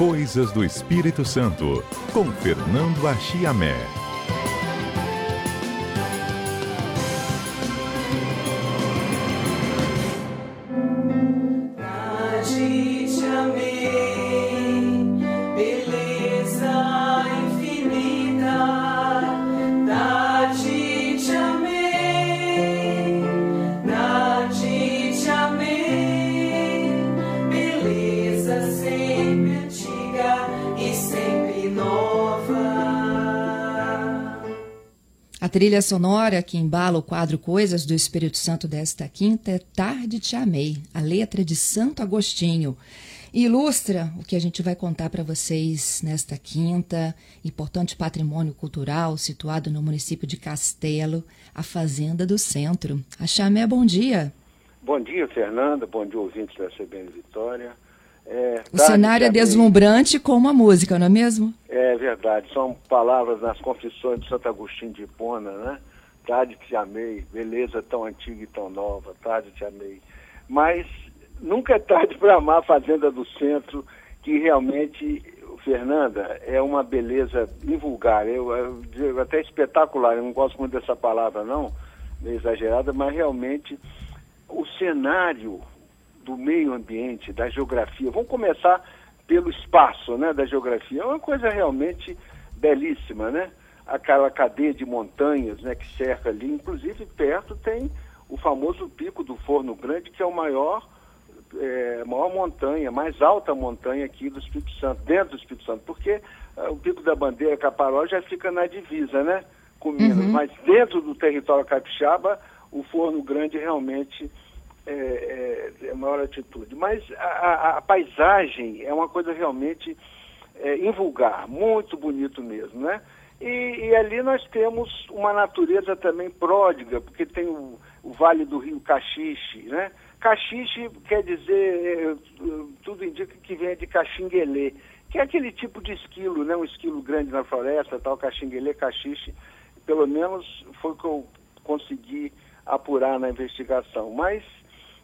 Coisas do Espírito Santo, com Fernando Achiamé. Trilha sonora que embala o quadro Coisas do Espírito Santo desta quinta é Tarde Te Amei, a letra de Santo Agostinho. Ilustra o que a gente vai contar para vocês nesta quinta, importante patrimônio cultural situado no município de Castelo, a Fazenda do Centro. A Chamé, bom dia. Bom dia, Fernanda. Bom dia, ouvintes da CBN Vitória. É, o cenário é deslumbrante como a música, não é mesmo? É verdade, são palavras nas confissões de Santo Agostinho de Hipona, né? Tarde te amei, beleza tão antiga e tão nova, tarde te amei. Mas nunca é tarde para amar a Fazenda do Centro, que realmente, Fernanda, é uma beleza invulgar, eu, eu, até espetacular, eu não gosto muito dessa palavra não, meio exagerada, mas realmente o cenário do meio ambiente, da geografia. Vamos começar pelo espaço, né, da geografia. É uma coisa realmente belíssima, né? Aquela cadeia de montanhas, né, que cerca ali, inclusive perto tem o famoso pico do Forno Grande, que é o maior é, maior montanha, mais alta montanha aqui do Espírito Santo, dentro do Espírito Santo, porque uh, o Pico da Bandeira, Caparó, já fica na divisa, né, com Minas, uhum. mas dentro do território capixaba, o Forno Grande realmente é, é, é maior atitude. Mas a, a, a, paisagem é uma coisa realmente é, invulgar, muito bonito mesmo, né? E, e, ali nós temos uma natureza também pródiga, porque tem o, o Vale do Rio Caxixe, né? Caxixe quer dizer, é, tudo indica que vem de caxinguelê, que é aquele tipo de esquilo, né? Um esquilo grande na floresta, tal, caxinguelê, caxixe, pelo menos foi o que eu consegui apurar na investigação. Mas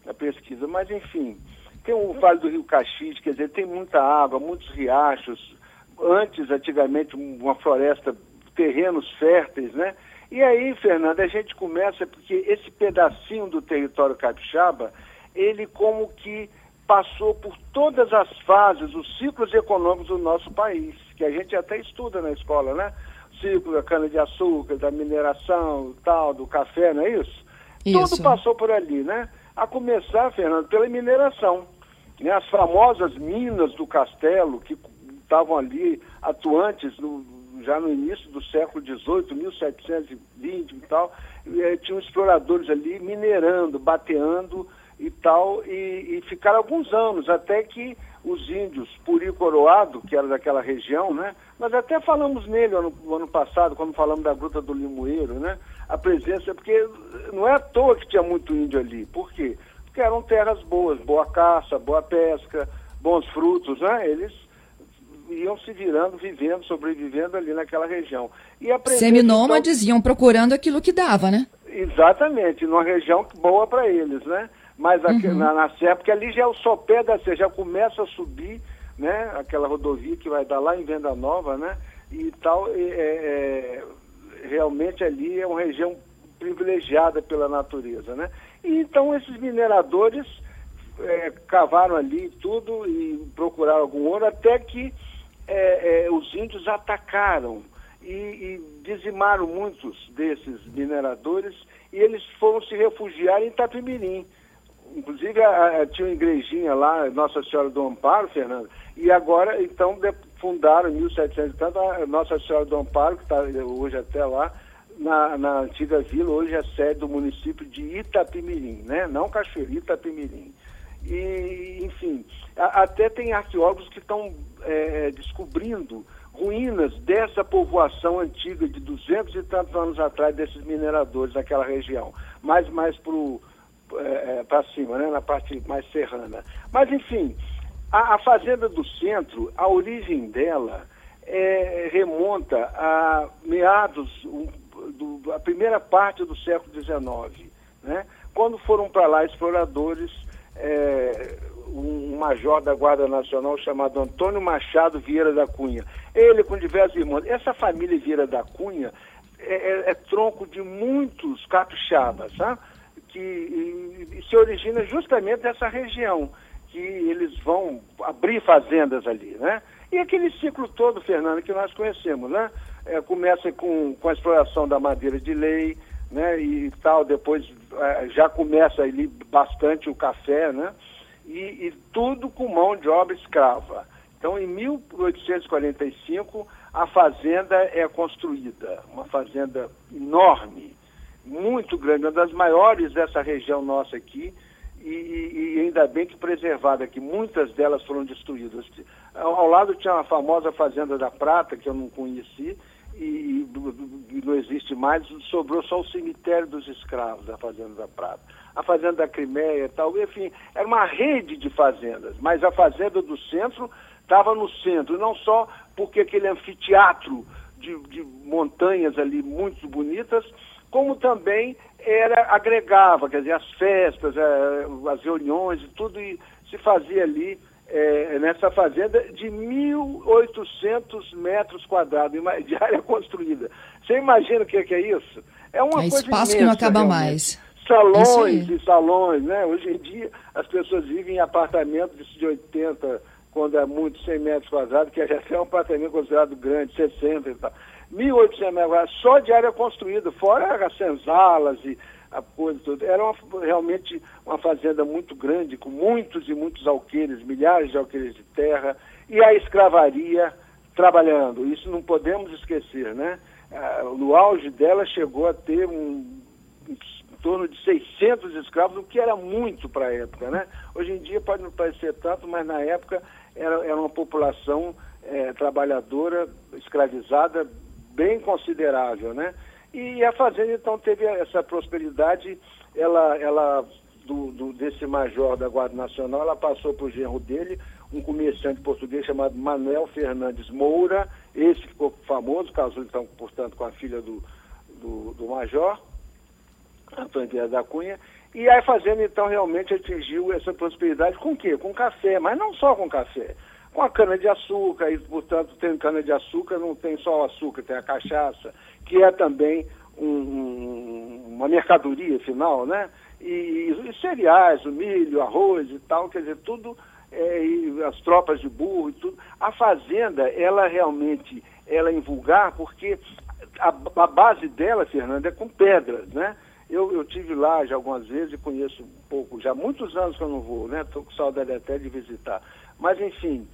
na pesquisa. Mas, enfim, tem o Vale do Rio Caxias, quer dizer, tem muita água, muitos riachos. Antes, antigamente, uma floresta, terrenos férteis, né? E aí, Fernanda, a gente começa porque esse pedacinho do território capixaba, ele como que passou por todas as fases, os ciclos econômicos do nosso país, que a gente até estuda na escola, né? O ciclo da cana-de-açúcar, da mineração, tal, do café, não é isso? isso? Tudo passou por ali, né? A começar, Fernando, pela mineração. Né? As famosas minas do Castelo, que estavam ali atuantes no, já no início do século XVIII, 1720 e tal, eh, tinham exploradores ali minerando, bateando e tal, e, e ficaram alguns anos, até que os índios Puri Coroado, que era daquela região, né? Nós até falamos nele ano, ano passado, quando falamos da Gruta do Limoeiro, né? a presença, porque não é à toa que tinha muito índio ali. Por quê? Porque eram terras boas, boa caça, boa pesca, bons frutos, né? Eles iam se virando, vivendo, sobrevivendo ali naquela região. E Seminômades então, iam procurando aquilo que dava, né? Exatamente, numa região boa para eles, né? Mas aqui, uhum. na, na Serra, porque ali já é o sopé da Serra, já começa a subir, né? Aquela rodovia que vai dar lá em Venda Nova, né? E tal, é, é, realmente ali é uma região privilegiada pela natureza, né? E então esses mineradores é, cavaram ali tudo e procuraram algum ouro até que é, é, os índios atacaram e, e, dizimaram muitos desses mineradores e eles foram se refugiar em Itapimirim. Inclusive a, a, tinha uma igrejinha lá, Nossa Senhora do Amparo, Fernando, e agora então fundaram em 1700 e tanto a Nossa Senhora do Amparo, que está hoje até lá, na, na, antiga vila, hoje é sede do município de Itapimirim, né? Não Cachoeira, Itapimirim. E, enfim, a, até tem arqueólogos que estão é, descobrindo ruínas dessa povoação antiga de 200 e tantos anos atrás, desses mineradores daquela região, mais, mais para é, cima, né? na parte mais serrana. Mas, enfim, a, a Fazenda do Centro, a origem dela é, remonta a meados, do, a primeira parte do século XIX, né? quando foram para lá exploradores é, um major da Guarda Nacional chamado Antônio Machado Vieira da Cunha. Ele com diversos irmãos. Essa família Vieira da Cunha é, é, é tronco de muitos capixabas, sabe? Que se origina justamente dessa região, que eles vão abrir fazendas ali, né? E aquele ciclo todo, Fernando, que nós conhecemos, né? É, começa com, com a exploração da madeira de lei, né? E tal, depois é, já começa ali bastante o café, né? E, e tudo com mão de obra escrava. Então, em 1845, a fazenda é construída, uma fazenda enorme, muito grande, uma das maiores dessa região nossa aqui, e, e, ainda bem que preservada, que muitas delas foram destruídas. Ao lado tinha a famosa Fazenda da Prata, que eu não conheci, e, e, não existe mais, sobrou só o cemitério dos escravos da Fazenda da Prata. A Fazenda da Crimeia tal, enfim, era uma rede de fazendas, mas a Fazenda do Centro estava no centro, não só porque aquele anfiteatro de, de montanhas ali muito bonitas, como também era agregava, quer dizer, as festas, eh, as reuniões e tudo e se fazia ali é, nessa fazenda de 1.800 metros quadrados de área construída. Você imagina o que é, que é isso? É uma é coisa espaço imensa, que não acaba realmente. mais. Salões e salões, né? Hoje em dia as pessoas vivem em apartamentos de 80, quando é muito 100 metros quadrados, que é um apartamento considerado grande, 60 e tal. 1.800 metros quadrados só de área construída, fora as senzalas e a coisa toda. Era uma, realmente uma fazenda muito grande, com muitos e muitos alqueires, milhares de alqueires de terra, e a escravaria trabalhando. Isso não podemos esquecer, né? Ah, no auge dela chegou a ter um, em torno de 600 escravos, o que era muito para a época, né? Hoje em dia pode não parecer tanto, mas na época era, era uma população é, trabalhadora, escravizada, bem considerável, né? E a fazenda então teve essa prosperidade, ela, ela do, do, desse major da Guarda Nacional, ela passou para o genro dele, um comerciante português chamado Manuel Fernandes Moura, esse ficou famoso, casou então, portanto, com a filha do, do, do major, Antônio Vieira da Cunha, e a fazenda então realmente atingiu essa prosperidade com o quê? Com café, mas não só com café com a cana-de-açúcar, e, portanto, tem cana-de-açúcar, não tem só o açúcar, tem a cachaça, que é também um, um, uma mercadoria final, né? E, e, cereais, o milho, arroz e tal, quer dizer, tudo, é, as tropas de burro e tudo. A fazenda, ela realmente, ela é invulgar porque a, a base dela, Fernanda, é com pedras, né? Eu, eu tive lá já algumas vezes e conheço um pouco, já muitos anos que eu não vou, né? Estou com saudade até de visitar. Mas, enfim,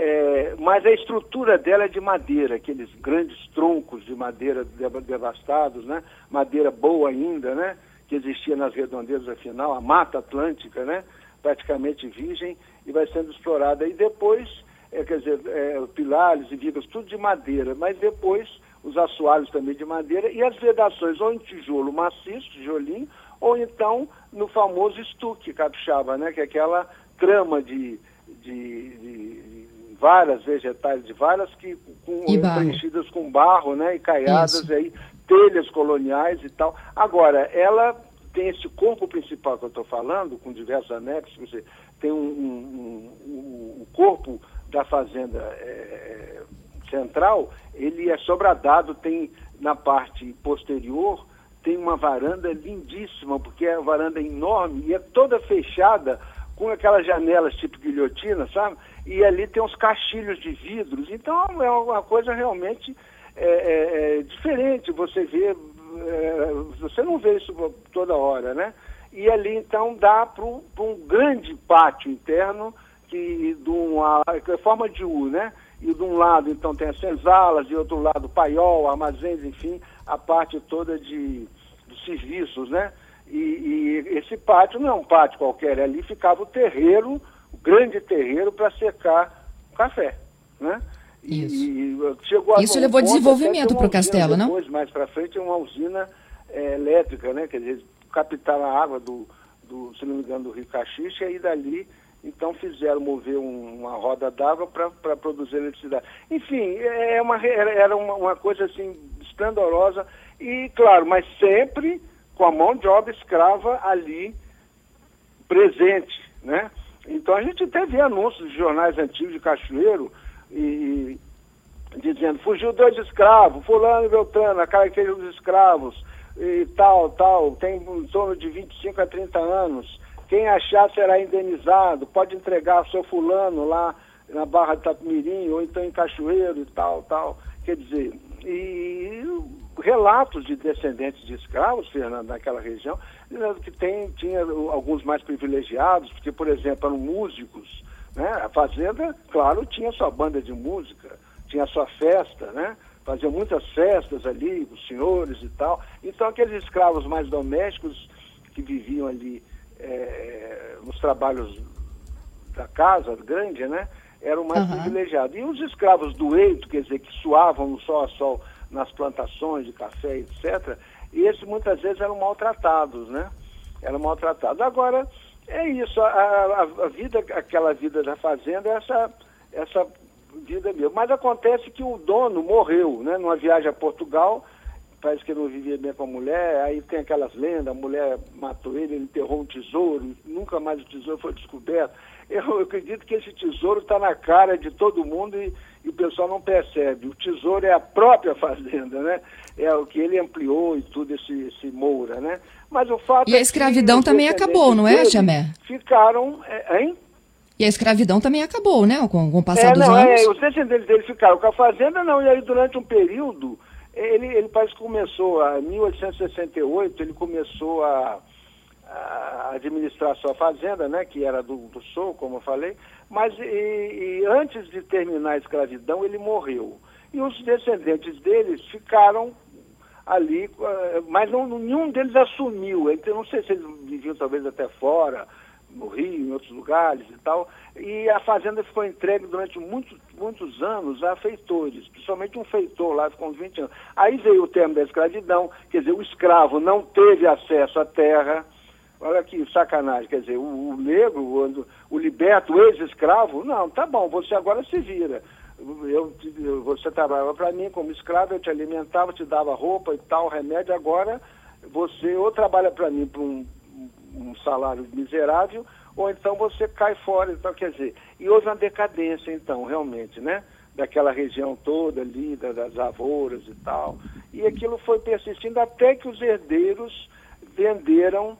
é, mas a estrutura dela é de madeira, aqueles grandes troncos de madeira devastados, né? Madeira boa ainda, né? Que existia nas redondezas afinal, a Mata Atlântica, né? Praticamente virgem e vai sendo explorada. E depois, é, quer dizer, é, pilares e vigas, tudo de madeira, mas depois os assoalhos também de madeira e as vedações ou em tijolo maciço, tijolinho, ou então no famoso estuque capixaba, né? Que é aquela trama de, de, de varas vegetais de varas que com, preenchidas com barro, né, e caiadas Isso. aí telhas coloniais e tal. Agora, ela tem esse corpo principal que eu estou falando, com diversos anexos, você tem um, um, um, um corpo da fazenda é, central, ele é sobradado, tem na parte posterior tem uma varanda lindíssima, porque é uma varanda enorme e é toda fechada com aquelas janelas tipo guilhotina, sabe? E ali tem uns caixilhos de vidros. Então é uma coisa realmente é, é, é diferente. Você vê, é, você não vê isso toda hora, né? E ali então dá para um grande pátio interno que de uma é forma de U, né? E de um lado então tem as senzalas, de outro lado paiol, armazéns, enfim, a parte toda de, de serviços, né? E, e, esse pátio não é um pátio qualquer, ali ficava o terreiro, o grande terreiro para secar o café, né? Isso, e, Isso levou desenvolvimento para o castelo, depois, não? Depois, mais para frente, é uma usina é, elétrica, né? Quer dizer, a água do, do, se não me engano, do Rio Caxixa e dali então fizeram mover um, uma roda d'água para produzir eletricidade. Enfim, é uma, era uma, uma coisa assim esplendorosa e, claro, mas sempre com a mão de obra escrava ali presente, né? Então a gente vê anúncios de jornais antigos de Cachoeiro e, e dizendo, fugiu dois escravos, fulano e Beltrano, a característica dos escravos e tal, tal, tem em torno de 25 a 30 anos. Quem achar será indenizado, pode entregar seu fulano lá na Barra de Tapimirim, ou então em Cachoeiro e tal, tal. Quer dizer, e relatos de descendentes de escravos, Fernando, naquela região, que tem, tinha alguns mais privilegiados, porque, por exemplo, eram músicos, né? A fazenda, claro, tinha sua banda de música, tinha sua festa, né? Faziam muitas festas ali, os senhores e tal. Então, aqueles escravos mais domésticos que viviam ali é, nos trabalhos da casa grande, né? Eram mais uhum. privilegiados. E os escravos do eito, quer dizer, que suavam no sol a sol nas plantações de café, etc., e esses muitas vezes eram maltratados, né? Eram maltratados. Agora, é isso, a, a, a vida, aquela vida da fazenda, essa, essa vida mesmo. Mas acontece que o dono morreu, né? Numa viagem a Portugal, parece que ele não vivia bem com a mulher, aí tem aquelas lendas, a mulher matou ele, ele enterrou um tesouro, nunca mais o tesouro foi descoberto. Eu, acredito que esse tesouro está na cara de todo mundo e, e, o pessoal não percebe. O tesouro é a própria fazenda, né? É o que ele ampliou e tudo, esse, esse Moura, né? Mas o fato E a é escravidão também acabou, não é, Jamé? Ficaram, é, hein? E a escravidão também acabou, né? Com, com o passar é, dos não, anos. É, os descendentes dele ficaram com a fazenda, não. E aí, durante um período, ele, ele parece que começou, em 1868, ele começou a, a, administrar sua fazenda, né, que era do, do Sul, como eu falei, mas e, e antes de terminar a escravidão, ele morreu. E os descendentes deles ficaram ali, eh, mas não, nenhum deles assumiu. Então, não sei se eles viviam talvez até fora, no Rio, em outros lugares e tal. E a fazenda ficou entregue durante muitos, muitos anos a feitores, principalmente um feitor lá, uns 20 anos. Aí veio o termo da escravidão, quer dizer, o escravo não teve acesso à terra. Olha que sacanagem, quer dizer, o, o negro, o, o liberto, o ex-escravo, não, tá bom, você agora se vira. Eu, você trabalhava para mim como escravo, eu te alimentava, te dava roupa e tal, remédio, agora você ou trabalha para mim por um, um salário miserável, ou então você cai fora. Então, quer dizer, e houve uma decadência, então, realmente, né? Daquela região toda ali, das lavouras e tal. E aquilo foi persistindo até que os herdeiros venderam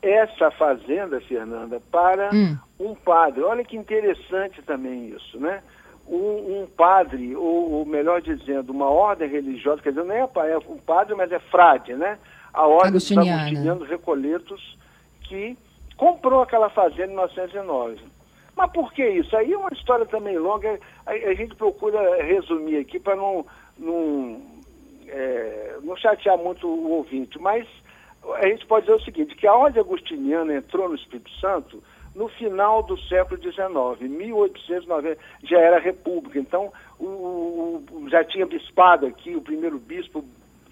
essa fazenda, Fernanda, para hum. um padre. Olha que interessante também isso, né? Um, um padre, ou, ou, melhor dizendo, uma ordem religiosa, quer dizer, não é, um padre, mas é frade, né? A ordem dos agostinianos recoletos que comprou aquela fazenda em 1909. Mas por que isso? Aí é uma história também longa, a, a gente procura resumir aqui para não, não, é, não chatear muito o ouvinte, mas a gente pode dizer o seguinte, que a ordem agostiniana entrou no Espírito Santo no final do século XIX, 1890, já era república, então o, o, já tinha bispado aqui, o primeiro bispo,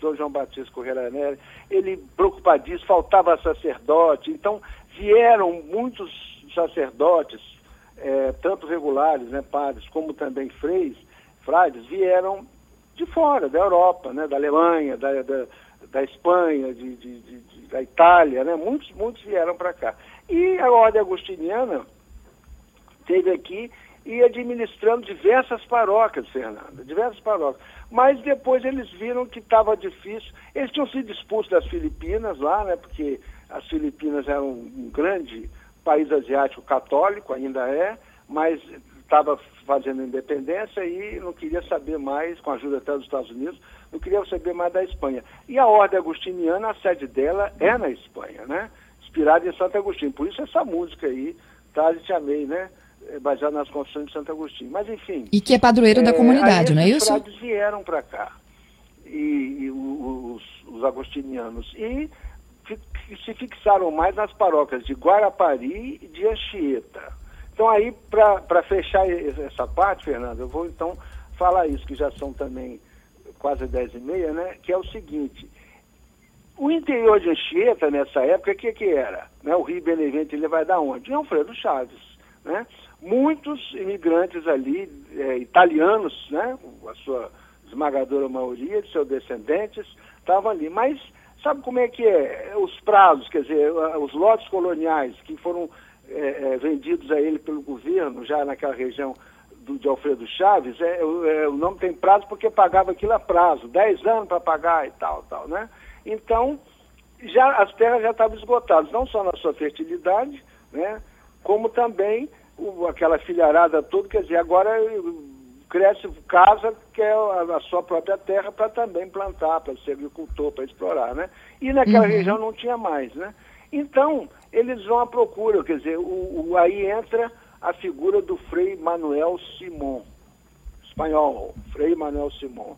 Dom João Batista Correia Nery, ele preocupadíssimo, faltava sacerdote, então vieram muitos sacerdotes, é, tanto regulares, né, padres, como também freis, frades, vieram de fora, da Europa, né, da Alemanha, da, da, da Espanha, de, de, de, da Itália, né, muitos, muitos vieram para cá. E a ordem agostiniana teve aqui e administrando diversas paróquias, Fernanda, diversas paróquias. Mas depois eles viram que estava difícil. Eles tinham sido expulsos das Filipinas lá, né, porque as Filipinas eram um grande país asiático católico, ainda é, mas estava fazendo independência e não queria saber mais, com a ajuda até dos Estados Unidos, não queria saber mais da Espanha. E a Ordem Agostiniana, a sede dela é na Espanha, né? Inspirada em Santo Agostinho. Por isso essa música aí, Tarde Te Amei, né? É baseada nas confissões de Santo Agostinho. Mas enfim. E que é padroeiro é, da comunidade, não é isso? Os vieram para cá, e, e os, os agostinianos. E se fixaram mais nas paróquias de Guarapari e de Anchieta. Então aí, para fechar essa parte, Fernando, eu vou então falar isso, que já são também quase dez e meia, né? Que é o seguinte, o interior de Anchieta, nessa época, o que, que era? Né? O Rio Benevente ele vai dar onde? Em Alfredo Chaves, né? Muitos imigrantes ali, é, italianos, né? A sua esmagadora maioria de seus descendentes, estavam ali. Mas Sabe como é que é? Os prazos, quer dizer, os lotes coloniais que foram é, é, vendidos a ele pelo governo, já naquela região do, de Alfredo Chaves, é, é, o nome tem prazo porque pagava aquilo a prazo, 10 anos para pagar e tal, tal, né? Então, já, as terras já estavam esgotadas, não só na sua fertilidade, né? Como também o, aquela filharada toda, quer dizer, agora cresce casa, quer a, a sua própria terra para também plantar, para ser agricultor, para explorar, né? E naquela uhum. região não tinha mais, né? Então, eles vão à procura, quer dizer, o, o aí entra a figura do Frei Manuel Simon, espanhol, Frei Manuel Simon.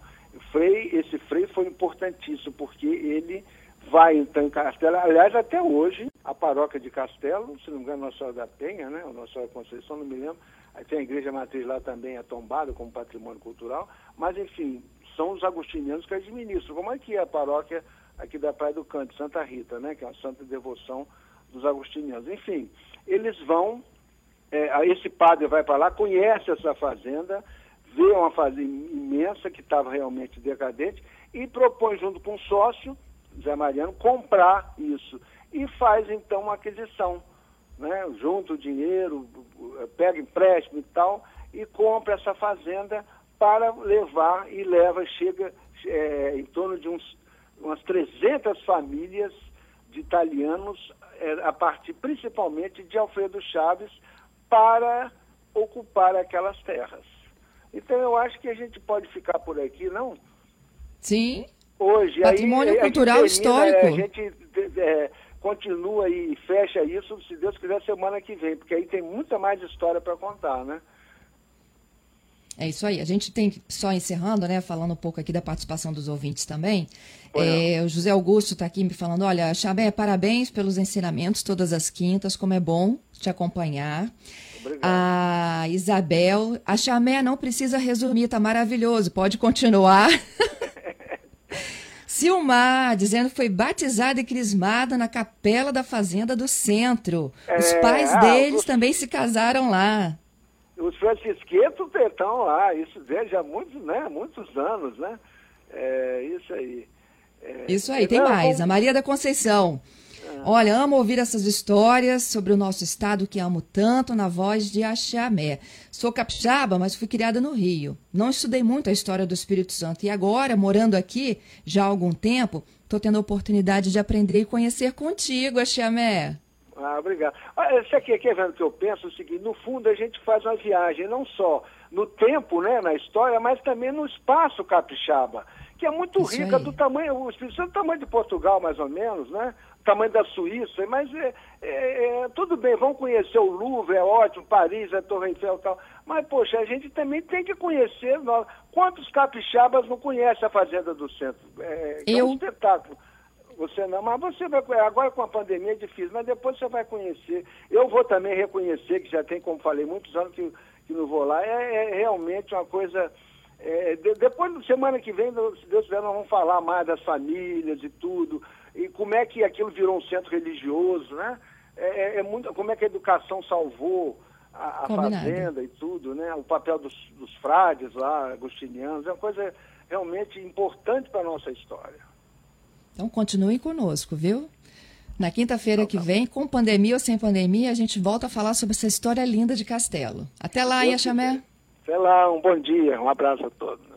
Frei, esse Frei foi importantíssimo, porque ele vai então em Castelo, aliás, até hoje, a paróquia de Castelo, se não me engano, Nossa Senhora da Penha, né, Nossa Senhora Conceição, não me lembro, aí tem a igreja matriz lá também, é tombada como patrimônio cultural, mas enfim, são os agostinianos que administram, como é que é a paróquia aqui da Praia do Canto, Santa Rita, né, que é uma santa devoção dos agostinianos. Enfim, eles vão é, esse padre vai para lá, conhece essa fazenda, vê uma fazenda imensa que estava realmente decadente e propõe junto com o sócio, Zé Mariano, comprar isso. E faz então uma aquisição, né? junta o dinheiro, pega empréstimo e tal, e compra essa fazenda para levar e leva, chega é, em torno de uns, umas 300 famílias de italianos, é, a partir principalmente de Alfredo Chaves, para ocupar aquelas terras. Então eu acho que a gente pode ficar por aqui, não? Sim. Hoje. Patrimônio aí, cultural a histórico. A gente é, continua e fecha isso, se Deus quiser, semana que vem, porque aí tem muita mais história para contar, né? É isso aí. A gente tem, só encerrando, né, falando um pouco aqui da participação dos ouvintes também. É, o José Augusto está aqui me falando: olha, Xabé, parabéns pelos ensinamentos todas as quintas, como é bom te acompanhar. Obrigado. A Isabel, a Chamé não precisa resumir, tá maravilhoso, pode continuar. Silmar, dizendo que foi batizada e crismada na capela da Fazenda do Centro. Os é, pais ah, deles os... também se casaram lá. Os francisquetos estão lá, isso desde há muitos, né, muitos anos, né? É, isso aí. É, isso aí, tem mais. A Maria da Conceição. Ah. Olha, amo ouvir essas histórias sobre o nosso estado que amo tanto na voz de Axamé. Sou capixaba, mas fui criada no Rio. Não estudei muito a história do Espírito Santo e agora, morando aqui já há algum tempo, estou tendo a oportunidade de aprender e conhecer contigo, Axamé. Ah, obrigado. Você aqui, aqui vendo que eu penso o seguinte, no fundo a gente faz uma viagem não só no tempo, né, na história, mas também no espaço capixaba que é muito Isso rica, aí. do tamanho, o Espírito Santo é do tamanho de Portugal, mais ou menos, né? Tamanho da Suíça, mas é, é, é, tudo bem, vão conhecer o Louvre, é ótimo, Paris, a Torre Eiffel e tal, mas, poxa, a gente também tem que conhecer, nós, quantos capixabas não conhecem a Fazenda do Centro? É, Eu... é um espetáculo. Você não, mas você vai agora com a pandemia é difícil, mas depois você vai conhecer. Eu vou também reconhecer que já tem, como falei, muitos anos que, que não vou lá, é, é realmente uma coisa é, de, depois, semana que vem, se Deus quiser, nós vamos falar mais das famílias e tudo, e como é que aquilo virou um centro religioso, né? É, é, é muito, como é que a educação salvou a, a fazenda e tudo, né? O papel dos, dos frades lá, agostinianos, é uma coisa realmente importante para a nossa história. Então, continuem conosco, viu? Na quinta-feira que vem, com pandemia ou sem pandemia, a gente volta a falar sobre essa história linda de Castelo. Até lá, Yaxamé. Sei lá, um bom dia, um abraço a todos.